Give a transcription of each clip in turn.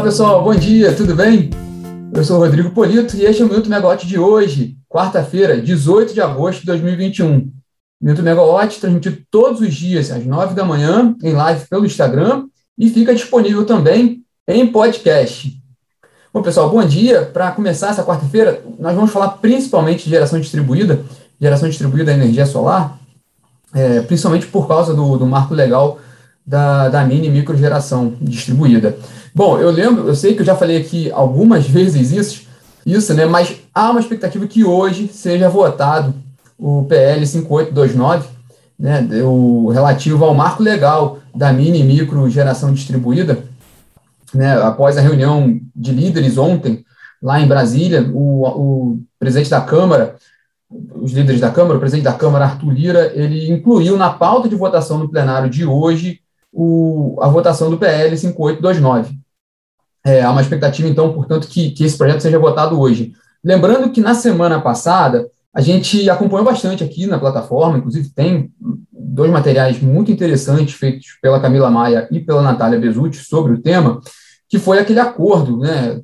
Olá pessoal, bom dia, tudo bem? Eu sou Rodrigo Polito e este é o Minuto Megawatt de hoje, quarta-feira, 18 de agosto de 2021. Minuto Megawatt transmitido todos os dias às 9 da manhã em live pelo Instagram e fica disponível também em podcast. Bom, pessoal, bom dia. Para começar essa quarta-feira, nós vamos falar principalmente de geração distribuída, geração distribuída da energia solar, é, principalmente por causa do, do marco legal da, da mini e microgeração distribuída. Bom, eu lembro, eu sei que eu já falei aqui algumas vezes isso, isso, né? Mas há uma expectativa que hoje seja votado o PL 5829, né? O relativo ao marco legal da mini micro geração distribuída, né? Após a reunião de líderes ontem lá em Brasília, o, o presidente da Câmara, os líderes da Câmara, o presidente da Câmara, Arthur Lira, ele incluiu na pauta de votação no plenário de hoje o, a votação do PL 5829. É, há uma expectativa, então, portanto, que, que esse projeto seja votado hoje. Lembrando que na semana passada, a gente acompanhou bastante aqui na plataforma, inclusive tem dois materiais muito interessantes feitos pela Camila Maia e pela Natália Bezutti sobre o tema, que foi aquele acordo, né,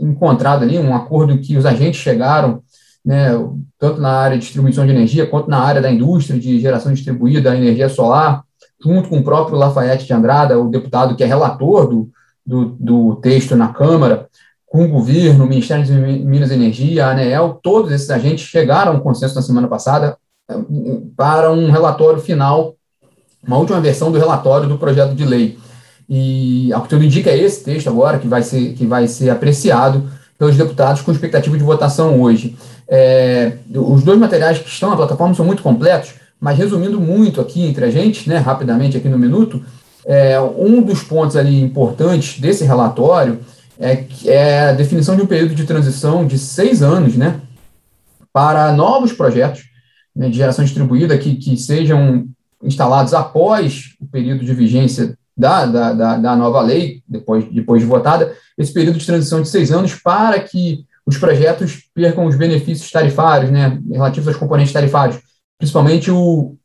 encontrado ali, um acordo que os agentes chegaram, né, tanto na área de distribuição de energia, quanto na área da indústria de geração distribuída da energia solar, junto com o próprio Lafayette de Andrada, o deputado que é relator do, do, do texto na Câmara, com o governo, o Ministério de Minas e Energia, a ANEEL, todos esses agentes chegaram a um consenso na semana passada eh, para um relatório final, uma última versão do relatório do projeto de lei. E ao que tudo indica é esse texto agora que vai ser, que vai ser apreciado pelos deputados com expectativa de votação hoje. É, os dois materiais que estão na plataforma são muito completos, mas resumindo muito aqui entre a gente, né, rapidamente aqui no minuto, é, um dos pontos ali importantes desse relatório é, é a definição de um período de transição de seis anos, né, para novos projetos né, de geração distribuída que, que sejam instalados após o período de vigência da, da, da, da, nova lei, depois, depois de votada, esse período de transição de seis anos para que os projetos percam os benefícios tarifários, né, relativos aos componentes tarifários, principalmente o,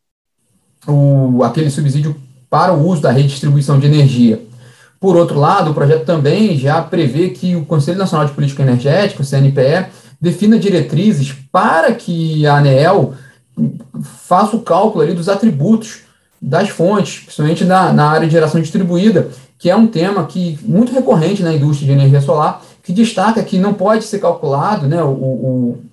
o, aquele subsídio para o uso da rede de distribuição de energia. Por outro lado, o projeto também já prevê que o Conselho Nacional de Política Energética, o CNPE, defina diretrizes para que a ANEEL faça o cálculo ali dos atributos das fontes, principalmente na, na área de geração distribuída, que é um tema que muito recorrente na indústria de energia solar, que destaca que não pode ser calculado né, o, o,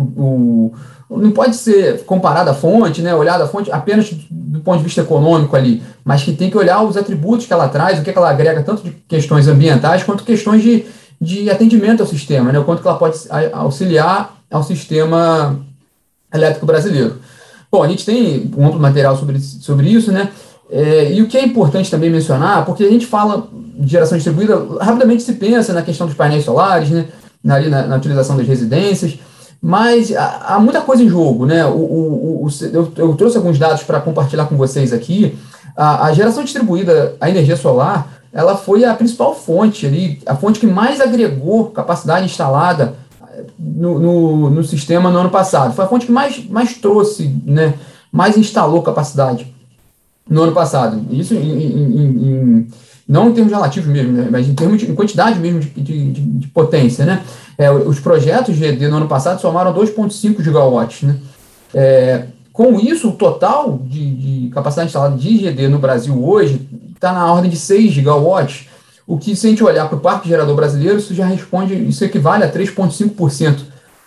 o, não pode ser comparada a fonte, né, olhada a fonte apenas do ponto de vista econômico ali, mas que tem que olhar os atributos que ela traz, o que, é que ela agrega, tanto de questões ambientais quanto questões de, de atendimento ao sistema, né, o quanto que ela pode auxiliar ao sistema elétrico brasileiro. Bom, a gente tem um amplo material sobre, sobre isso, né? É, e o que é importante também mencionar, porque a gente fala de geração distribuída, rapidamente se pensa na questão dos painéis solares, né? Na, na utilização das residências, mas há, muita coisa em jogo, né? O, o, o, eu, eu, trouxe alguns dados para compartilhar com vocês aqui. A, a, geração distribuída, a energia solar, ela foi a principal fonte ali, a fonte que mais agregou capacidade instalada eh, no, no, no sistema no ano passado. Foi a fonte que mais, mais trouxe, né? Mais instalou capacidade no ano passado. Isso em, em, em, não em termos relativos mesmo, né? mas em termos de em quantidade mesmo de, de, de potência, né? É, os projetos de ED no ano passado somaram 2,5 gigawatts. Né? É, com isso, o total de, de, capacidade instalada de GD no Brasil hoje está na ordem de 6 gigawatts, o que, se a gente olhar para o parque gerador brasileiro, isso já responde, isso equivale a 3,5%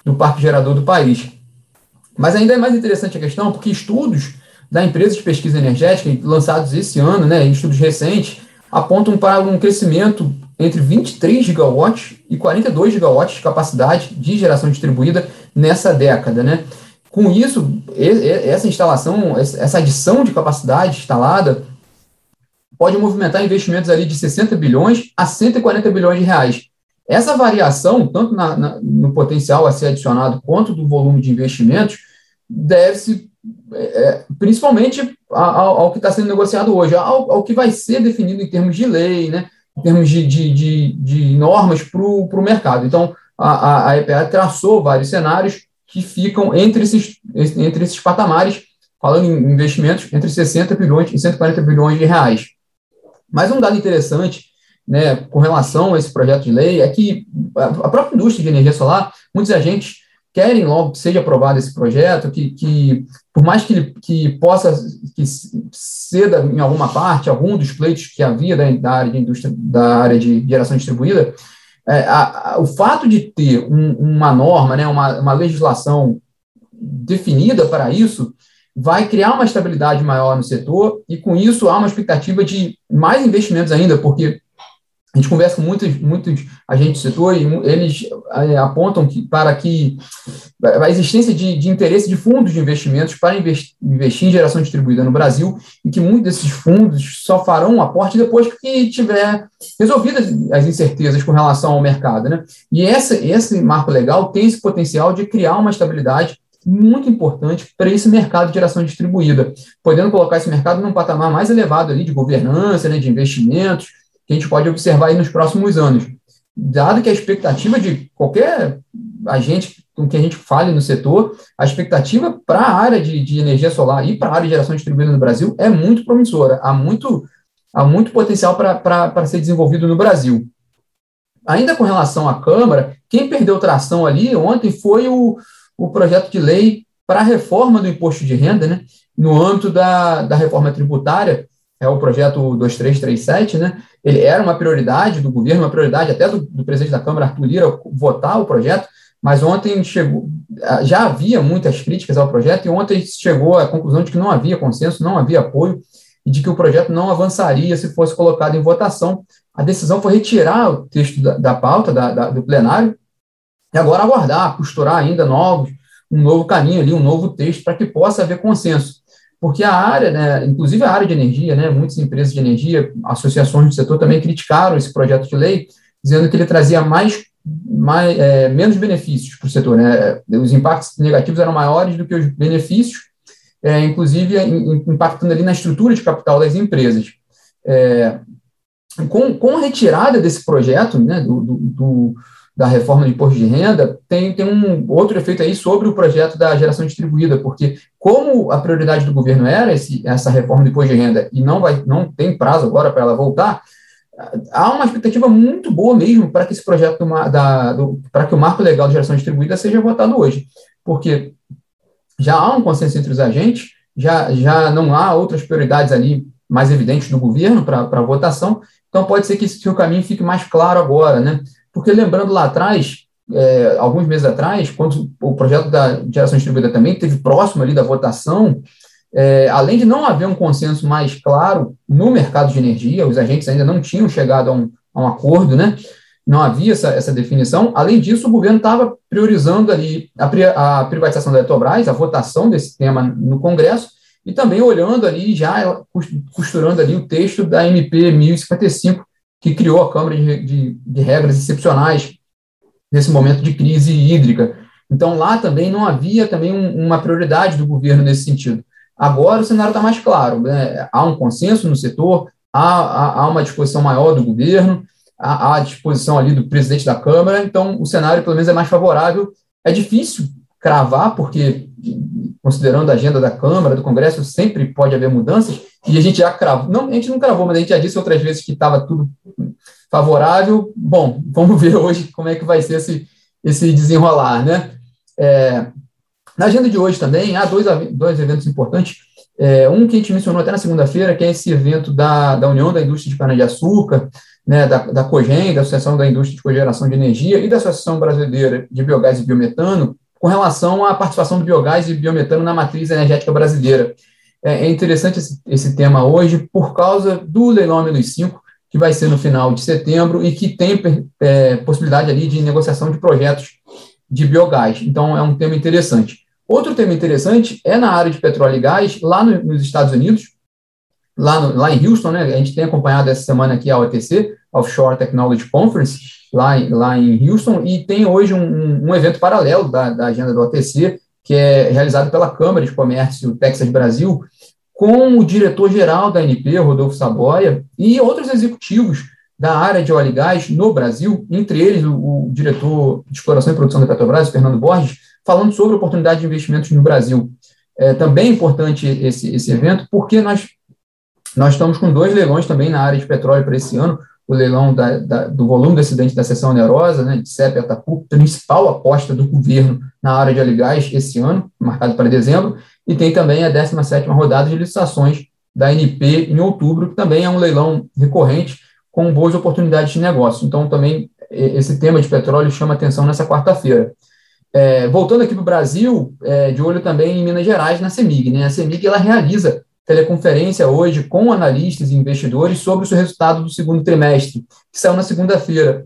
do parque gerador do país. Mas ainda é mais interessante a questão, porque estudos da empresa de pesquisa energética, lançados esse ano, né, estudos recentes, apontam para um crescimento entre 23 gigawatts e 42 gigawatts de capacidade de geração distribuída nessa década, né? Com isso, essa instalação, essa adição de capacidade instalada pode movimentar investimentos ali de 60 bilhões a 140 bilhões de reais. Essa variação, tanto na, na, no potencial a ser adicionado quanto do volume de investimentos, deve-se é, é principalmente ao, ao, que está sendo negociado hoje, ao, ao, que vai ser definido em termos de lei, né? em termos de, de, de, de normas para o mercado. Então, a, a EPA traçou vários cenários que ficam entre esses, entre esses patamares, falando em investimentos, entre 60 bilhões e 140 bilhões de reais. Mas um dado interessante né, com relação a esse projeto de lei é que a própria indústria de energia solar, muitos agentes querem logo que seja aprovado esse projeto, que, que por mais que ele que possa que ceda em alguma parte algum dos pleitos que havia da, da área de indústria, da área de geração distribuída, é, a, a, o fato de ter um, uma norma, né, uma, uma legislação definida para isso, vai criar uma estabilidade maior no setor e, com isso, há uma expectativa de mais investimentos ainda, porque a gente conversa com muitos, muitos agentes do setor e eles é, apontam que, para que a existência de, de interesse de fundos de investimentos para investir, investir em geração distribuída no Brasil e que muitos desses fundos só farão um aporte depois que tiver resolvidas as incertezas com relação ao mercado. Né? E essa, esse marco legal tem esse potencial de criar uma estabilidade muito importante para esse mercado de geração distribuída, podendo colocar esse mercado num patamar mais elevado ali de governança, né, de investimentos, que a gente pode observar aí nos próximos anos. Dado que a expectativa de qualquer agente com que a gente fale no setor, a expectativa para a área de, de, energia solar e para a área de geração distribuída no Brasil é muito promissora, há muito, há muito potencial para ser desenvolvido no Brasil. Ainda com relação à Câmara, quem perdeu tração ali ontem foi o, o projeto de lei para a reforma do imposto de renda, né, no âmbito da, da reforma tributária, é o projeto 2337, né, ele era uma prioridade do governo, uma prioridade até do, do presidente da Câmara, Arthur Lira, votar o projeto, mas ontem chegou, já havia muitas críticas ao projeto, e ontem chegou à conclusão de que não havia consenso, não havia apoio, e de que o projeto não avançaria se fosse colocado em votação. A decisão foi retirar o texto da, da pauta da, da, do plenário e agora aguardar, costurar ainda novos, um novo caminho ali, um novo texto, para que possa haver consenso. Porque a área, né, inclusive a área de energia, né, muitas empresas de energia, associações do setor também criticaram esse projeto de lei, dizendo que ele trazia mais, mais é, menos benefícios para o setor. Né? Os impactos negativos eram maiores do que os benefícios, é, inclusive impactando ali na estrutura de capital das empresas. É, com, com a retirada desse projeto, né, do, do, do da reforma do imposto de renda, tem, tem um outro efeito aí sobre o projeto da geração distribuída, porque como a prioridade do governo era esse, essa reforma do imposto de renda e não, vai, não tem prazo agora para ela voltar, há uma expectativa muito boa mesmo para que esse projeto para que o marco legal de geração distribuída seja votado hoje, porque já há um consenso entre os agentes, já, já não há outras prioridades ali mais evidentes do governo para votação, então pode ser que, que o caminho fique mais claro agora, né? Porque lembrando lá atrás, é, alguns meses atrás, quando o projeto da geração distribuída também teve próximo ali da votação, é, além de não haver um consenso mais claro no mercado de energia, os agentes ainda não tinham chegado a um, a um acordo, né? Não havia essa, essa definição. Além disso, o governo estava priorizando ali a, a privatização da Eletrobras, a votação desse tema no Congresso, e também olhando ali, já costurando ali o texto da MP 1055, que criou a Câmara de, de, de Regras Excepcionais nesse momento de crise hídrica. Então, lá também não havia também um, uma prioridade do governo nesse sentido. Agora o cenário está mais claro, né? há um consenso no setor, há, há, há uma disposição maior do governo, há, há disposição ali do presidente da Câmara, então o cenário pelo menos é mais favorável. É difícil cravar, porque considerando a agenda da Câmara, do Congresso, sempre pode haver mudanças, e a gente já cravou, não, a gente não cravou, mas a gente já disse outras vezes que estava tudo favorável. Bom, vamos ver hoje como é que vai ser esse, esse desenrolar, né? É, na agenda de hoje também há dois, dois eventos importantes. É, um que a gente mencionou até na segunda-feira, que é esse evento da, da União da Indústria de Cana-de-Açúcar, né, da, da COGEN, da Associação da Indústria de Cogeração de Energia e da Associação Brasileira de Biogás e Biometano, com relação à participação do biogás e biometano na matriz energética brasileira. É, é interessante esse, esse, tema hoje por causa do leilão menos 5, que vai ser no final de setembro e que tem é, possibilidade ali de negociação de projetos de biogás. Então, é um tema interessante. Outro tema interessante é na área de petróleo e gás, lá no, nos Estados Unidos, lá, no, lá em Houston, né? A gente tem acompanhado essa semana aqui a OTC, Offshore Technology Conference, lá, lá em Houston, e tem hoje um, um evento paralelo da, da agenda do OTC, que é realizado pela Câmara de Comércio Texas Brasil, com o diretor-geral da ANP, Rodolfo Saboia, e outros executivos da área de óleo e gás no Brasil, entre eles o, o diretor de exploração e produção da Petrobras, Fernando Borges, falando sobre oportunidade de investimentos no Brasil. É também importante esse, esse evento, porque nós, nós estamos com dois leilões também na área de petróleo para esse ano, o leilão da, da, do volume do acidente da seção onerosa, né, de CEP principal aposta do governo na área de aligás esse ano, marcado para dezembro, e tem também a 17ª rodada de licitações da ANP em outubro, que também é um leilão recorrente com boas oportunidades de negócio. Então, também esse tema de petróleo chama atenção nessa quarta-feira. É, voltando aqui para o Brasil, é, de olho também em Minas Gerais, na CEMIG. Né? A CEMIG ela realiza teleconferência hoje com analistas e investidores sobre o seu resultado do segundo trimestre, que saiu na segunda-feira.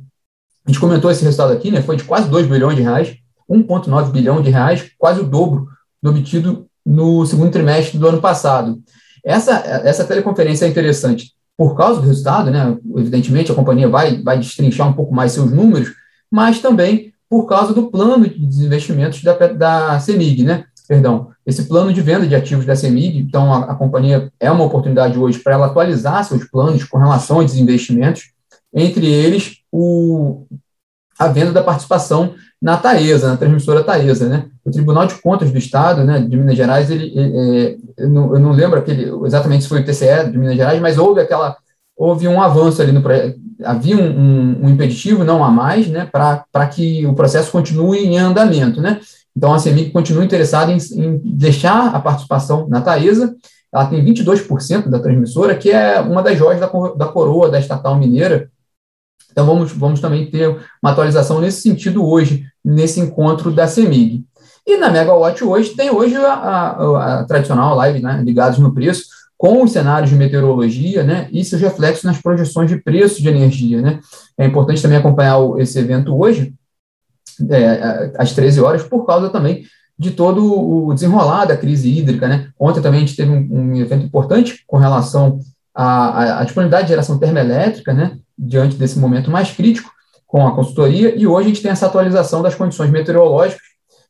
A gente comentou esse resultado aqui, né? foi de quase 2 bilhões de reais, 1,9 bilhão de reais, quase o dobro do obtido no segundo trimestre do ano passado. Essa, essa teleconferência é interessante por causa do resultado, né? Evidentemente, a companhia vai, vai destrinchar um pouco mais seus números, mas também por causa do plano de desinvestimentos da, da CEMIG, né? Perdão, esse plano de venda de ativos da CEMIG, então a, a companhia é uma oportunidade hoje para ela atualizar seus planos com relação a desinvestimentos, entre eles o, a venda da participação na Taesa, na transmissora Taesa, né? O Tribunal de Contas do Estado, né, de Minas Gerais, ele, é, eu, não, eu, não, lembro aquele, exatamente se foi o TCE de Minas Gerais, mas houve aquela, houve um avanço ali no havia um, um, um impeditivo, não há mais, né, para que o processo continue em andamento, né? Então a CEMIG continua interessada em, em deixar a participação na Taesa, ela tem 22% da transmissora, que é uma das joias da, da coroa da estatal mineira, então, vamos, vamos também ter uma atualização nesse sentido hoje, nesse encontro da CEMIG. E na Megawatt hoje, tem hoje a, a, a tradicional live, né, ligados no preço, com os cenários de meteorologia, né, e seus reflexos nas projeções de preço de energia, né. É importante também acompanhar o, esse evento hoje, é, às 13 horas, por causa também de todo o desenrolar da crise hídrica, né. Ontem também a gente teve um, um evento importante com relação à, à disponibilidade de geração termoelétrica, né, diante desse momento mais crítico com a consultoria, e hoje a gente tem essa atualização das condições meteorológicas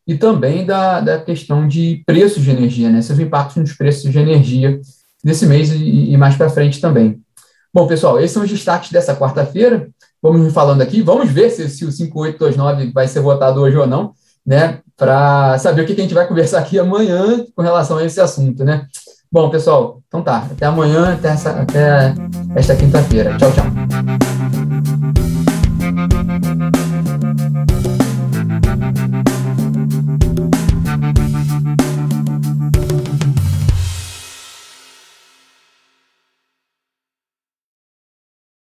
e também da, da questão de preços de energia, né, seus impactos nos preços de energia desse mês e, e mais para frente também. Bom, pessoal, esses são os destaques dessa quarta-feira. Vamos falando aqui, vamos ver se, se o 5829 vai ser votado hoje ou não, né, para saber o que a gente vai conversar aqui amanhã com relação a esse assunto, né. Bom, pessoal, então tá. Até amanhã, até, essa, até esta quinta-feira. Tchau, tchau.